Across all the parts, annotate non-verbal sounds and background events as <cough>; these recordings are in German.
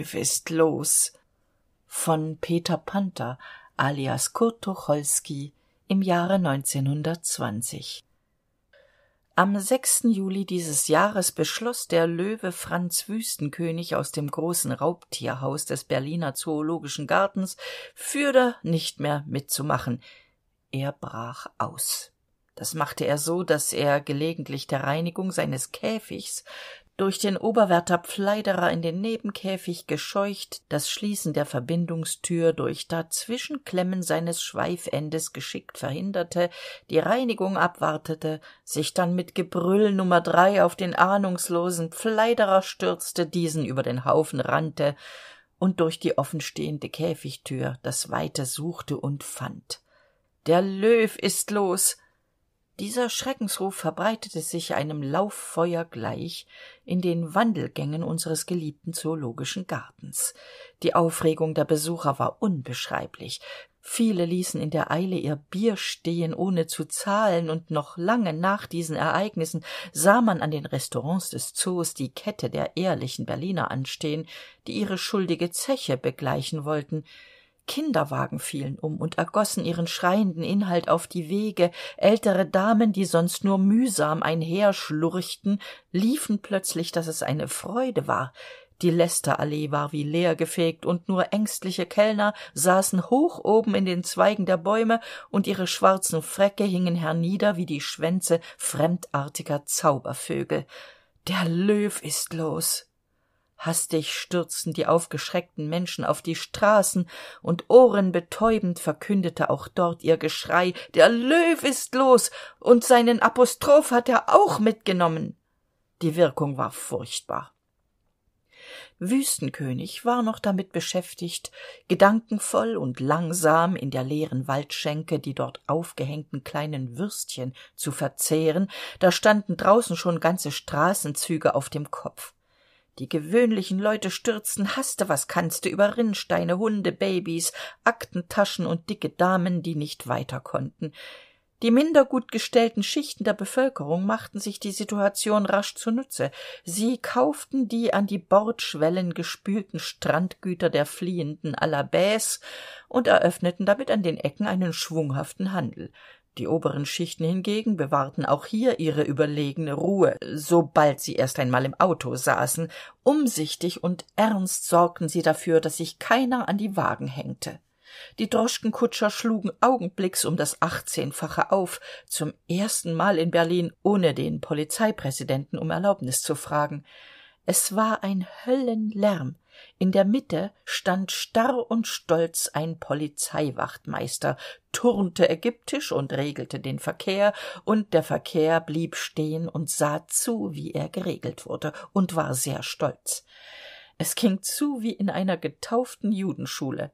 löw ist los. Von peter panther alias kurt tucholsky im jahre am juli dieses jahres beschloss der löwe franz wüstenkönig aus dem großen raubtierhaus des berliner zoologischen gartens fürder nicht mehr mitzumachen. Er brach aus. Das machte er so dass er gelegentlich der reinigung seines käfigs durch den oberwärter pfleiderer in den nebenkäfig gescheucht das schließen der verbindungstür durch dazwischenklemmen seines schweifendes geschickt verhinderte die reinigung abwartete sich dann mit gebrüll nummer drei auf den ahnungslosen pfleiderer stürzte diesen über den haufen rannte und durch die offenstehende käfigtür das weite suchte und fand. Der löw ist los dieser schreckensruf verbreitete sich einem lauffeuer gleich in den wandelgängen unseres geliebten zoologischen gartens. Die aufregung der besucher war unbeschreiblich. Viele ließen in der eile ihr bier stehen ohne zu zahlen und noch lange nach diesen ereignissen sah man an den restaurants des zoos die kette der ehrlichen berliner anstehen die ihre schuldige zeche begleichen wollten kinderwagen fielen um und ergossen ihren schreienden inhalt auf die wege. Ältere damen die sonst nur mühsam einherschlurchten liefen plötzlich dass es eine freude war. Die lästerallee war wie leergefegt und nur ängstliche kellner saßen hoch oben in den zweigen der bäume und ihre schwarzen fräcke hingen hernieder wie die schwänze fremdartiger zaubervögel. Der löw ist los hastig stürzten die aufgeschreckten menschen auf die straßen und ohrenbetäubend verkündete auch dort ihr geschrei der löw ist los und seinen apostroph hat er auch mitgenommen. Die wirkung war furchtbar. Wüstenkönig war noch damit beschäftigt gedankenvoll und langsam in der leeren waldschenke die dort aufgehängten kleinen würstchen zu verzehren. Da standen draußen schon ganze straßenzüge auf dem kopf die gewöhnlichen leute stürzten haste was kannste über rinnsteine hunde babys aktentaschen und dicke damen die nicht weiter konnten. Die minder gut gestellten schichten der bevölkerung machten sich die situation rasch zunutze. Sie kauften die an die bordschwellen gespülten strandgüter der fliehenden alabais und eröffneten damit an den ecken einen schwunghaften handel die oberen schichten hingegen bewahrten auch hier ihre überlegene ruhe sobald sie erst einmal im auto saßen. Umsichtig und ernst sorgten sie dafür dass sich keiner an die wagen hängte. Die droschkenkutscher schlugen augenblicks um das achtzehnfache auf zum erstenmal in berlin ohne den polizeipräsidenten um erlaubnis zu fragen es war ein höllenlärm. In der mitte stand starr und stolz ein polizeiwachtmeister turnte ägyptisch und regelte den verkehr und der verkehr blieb stehen und sah zu wie er geregelt wurde und war sehr stolz. Es ging zu wie in einer getauften judenschule.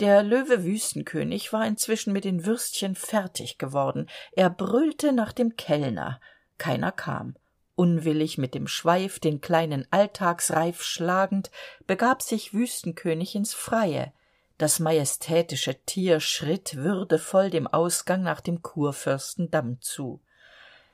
Der löwe wüstenkönig war inzwischen mit den würstchen fertig geworden. Er brüllte nach dem kellner. Keiner kam unwillig mit dem schweif den kleinen alltagsreif schlagend begab sich wüstenkönig ins freie. Das majestätische tier schritt würdevoll dem ausgang nach dem kurfürstendamm zu.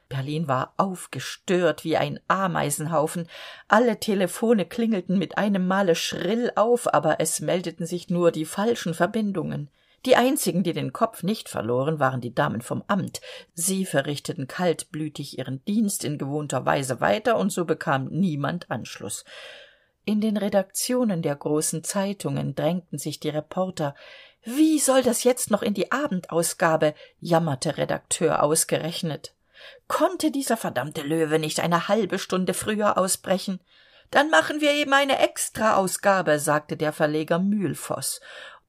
Berlin war aufgestört wie ein ameisenhaufen. Alle telephone klingelten mit einem male schrill auf aber es meldeten sich nur die falschen verbindungen die einzigen die den kopf nicht verloren waren die damen vom amt. Sie verrichteten kaltblütig ihren dienst in gewohnter weise weiter und so bekam niemand anschluß in den redaktionen der großen zeitungen drängten sich die reporter. Wie soll das jetzt noch in die abendausgabe? jammerte redakteur ausgerechnet. Konnte dieser verdammte löwe nicht eine halbe stunde früher ausbrechen? Dann machen wir eben eine extraausgabe sagte der verleger mühlvoß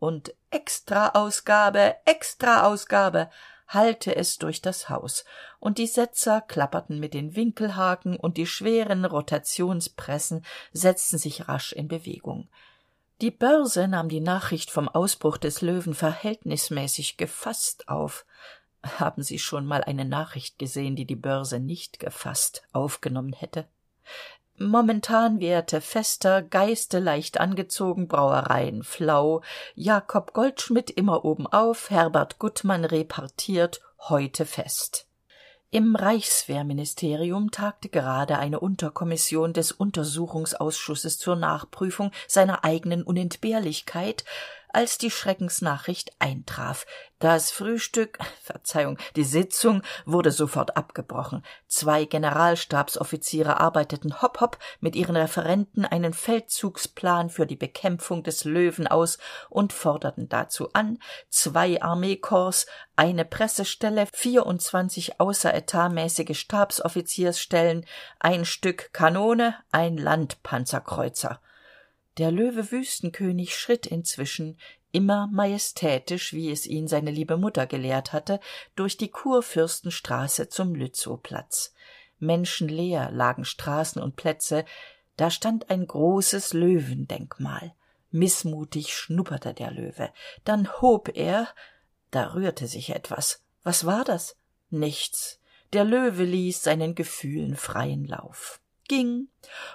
und extraausgabe extraausgabe hallte es durch das haus. Und die setzer klapperten mit den winkelhaken und die schweren rotationspressen setzten sich rasch in bewegung. Die börse nahm die nachricht vom ausbruch des löwen verhältnismäßig gefasst auf. Haben sie schon mal eine nachricht gesehen die die börse nicht gefasst aufgenommen hätte momentan währte fester geiste leicht angezogen brauereien flau jakob goldschmidt immer obenauf herbert gutmann repartiert heute fest. Im reichswehrministerium tagte gerade eine unterkommission des untersuchungsausschusses zur nachprüfung seiner eigenen unentbehrlichkeit als die schreckensnachricht eintraf. Das frühstück <laughs> verzeihung die sitzung wurde sofort abgebrochen. Zwei generalstabsoffiziere arbeiteten hopp hopp mit ihren referenten einen feldzugsplan für die bekämpfung des löwen aus und forderten dazu an zwei armeekorps eine pressestelle vierundzwanzig außeretatmäßige stabsoffiziersstellen ein stück kanone ein landpanzerkreuzer der löwe wüstenkönig schritt inzwischen immer majestätisch wie es ihn seine liebe mutter gelehrt hatte durch die kurfürstenstraße zum lützowplatz. Menschenleer lagen straßen und plätze da stand ein großes löwendenkmal. Mißmutig schnupperte der löwe. Dann hob er da rührte sich etwas. Was war das? Nichts. Der löwe ließ seinen gefühlen freien lauf ging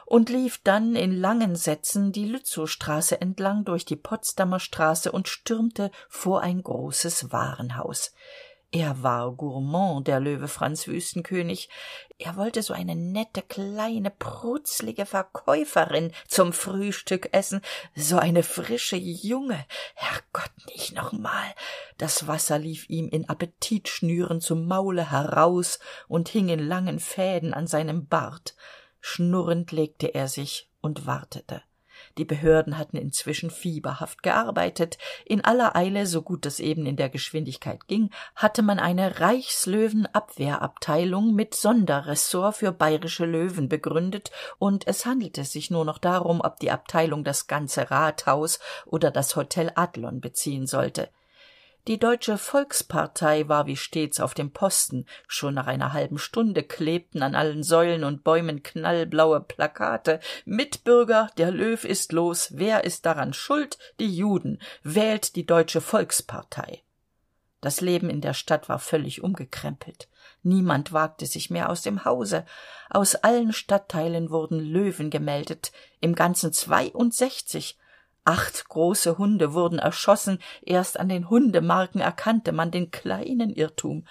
und lief dann in langen sätzen die lützowstraße entlang durch die potsdamer straße und stürmte vor ein großes warenhaus. Er war gourmand der löwe franz wüstenkönig. Er wollte so eine nette kleine prutzlige verkäuferin zum frühstück essen. So eine frische junge. Herrgott nicht noch mal. Das wasser lief ihm in appetitschnüren zum maule heraus und hing in langen fäden an seinem bart schnurrend legte er sich und wartete. Die behörden hatten inzwischen fieberhaft gearbeitet. In aller eile so gut es eben in der geschwindigkeit ging hatte man eine reichslöwenabwehrabteilung mit sonderressort für bayerische löwen begründet und es handelte sich nur noch darum ob die abteilung das ganze rathaus oder das hotel adlon beziehen sollte die deutsche volkspartei war wie stets auf dem posten schon nach einer halben stunde klebten an allen säulen und bäumen knallblaue plakate. Mitbürger der löw ist los wer ist daran schuld? Die juden. Wählt die deutsche volkspartei. Das leben in der stadt war völlig umgekrempelt. Niemand wagte sich mehr aus dem hause. Aus allen stadtteilen wurden löwen gemeldet. Im ganzen zweiundsechzig acht große hunde wurden erschossen. Erst an den hundemarken erkannte man den kleinen irrtum.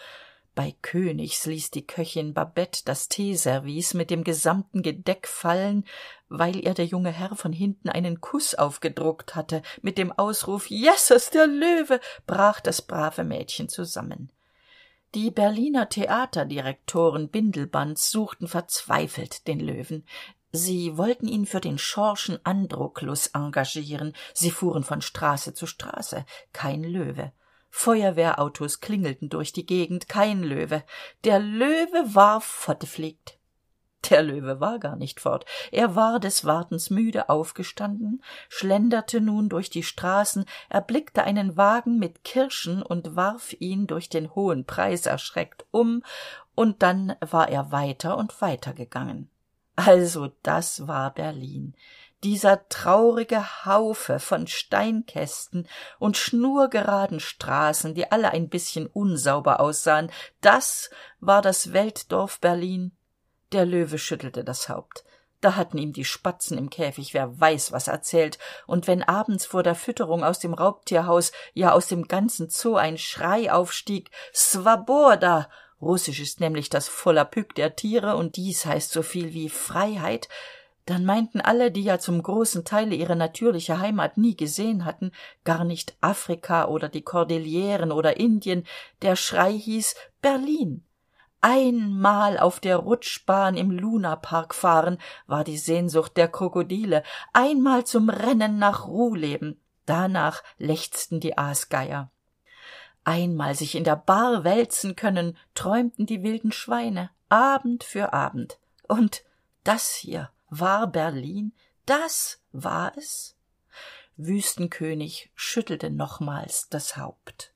Bei königs ließ die köchin babette das teeservice mit dem gesamten gedeck fallen weil ihr der junge herr von hinten einen kuß aufgedruckt hatte. Mit dem ausruf jesses der löwe! brach das brave mädchen zusammen. Die berliner theaterdirektoren bindelbands suchten verzweifelt den löwen sie wollten ihn für den schorschen androklus engagieren. Sie fuhren von straße zu straße. Kein löwe. Feuerwehrautos klingelten durch die gegend. Kein löwe. Der löwe war fortgefegt der löwe war gar nicht fort. Er war des wartens müde aufgestanden schlenderte nun durch die straßen erblickte einen wagen mit kirschen und warf ihn durch den hohen preis erschreckt um und dann war er weiter und weiter gegangen also das war berlin. Dieser traurige haufe von steinkästen und schnurgeraden straßen die alle ein bisschen unsauber aussahen das war das weltdorf berlin. Der löwe schüttelte das haupt. Da hatten ihm die spatzen im käfig wer weiß was erzählt. Und wenn abends vor der fütterung aus dem raubtierhaus ja aus dem ganzen zoo ein schrei aufstieg swaboda russisch ist nämlich das volapük der tiere und dies heißt so viel wie freiheit. Dann meinten alle die ja zum großen teile ihre natürliche heimat nie gesehen hatten gar nicht afrika oder die kordilleren oder indien. Der schrei hieß berlin. Einmal auf der rutschbahn im lunapark fahren war die sehnsucht der krokodile. Einmal zum rennen nach ruhleben. Danach lechzten die aasgeier einmal sich in der bar wälzen können träumten die wilden schweine abend für abend. Und das hier war berlin das war es. Wüstenkönig schüttelte nochmals das haupt.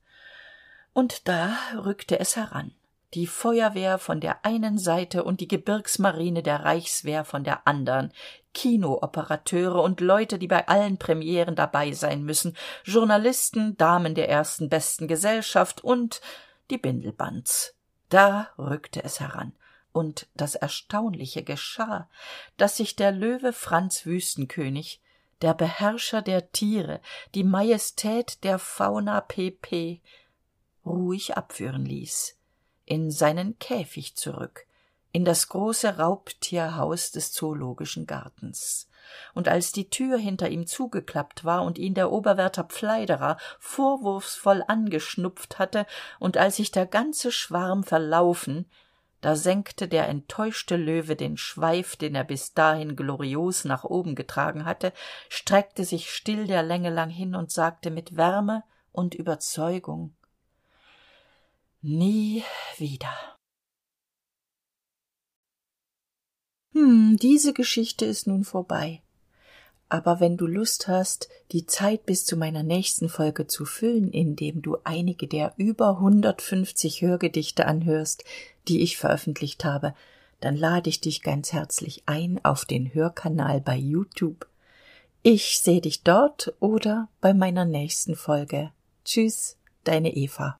Und da rückte es heran. Die feuerwehr von der einen seite und die gebirgsmarine der reichswehr von der andern kinooperateure und leute die bei allen premieren dabei sein müssen. Journalisten damen der ersten besten gesellschaft und die bindelbands. Da rückte es heran. Und das erstaunliche geschah dass sich der löwe franz wüstenkönig der beherrscher der tiere die majestät der fauna pp ruhig abführen ließ in seinen käfig zurück in das große raubtierhaus des zoologischen gartens. Und als die tür hinter ihm zugeklappt war und ihn der oberwärter pfleiderer vorwurfsvoll angeschnupft hatte und als sich der ganze schwarm verlaufen da senkte der enttäuschte löwe den schweif den er bis dahin glorios nach oben getragen hatte streckte sich still der länge lang hin und sagte mit wärme und überzeugung nie wieder hm diese geschichte ist nun vorbei. Aber wenn du lust hast die zeit bis zu meiner nächsten folge zu füllen indem du einige der über hundertfünfzig hörgedichte anhörst die ich veröffentlicht habe dann lade ich dich ganz herzlich ein auf den hörkanal bei youtube. Ich seh dich dort oder bei meiner nächsten folge. Tschüss deine eva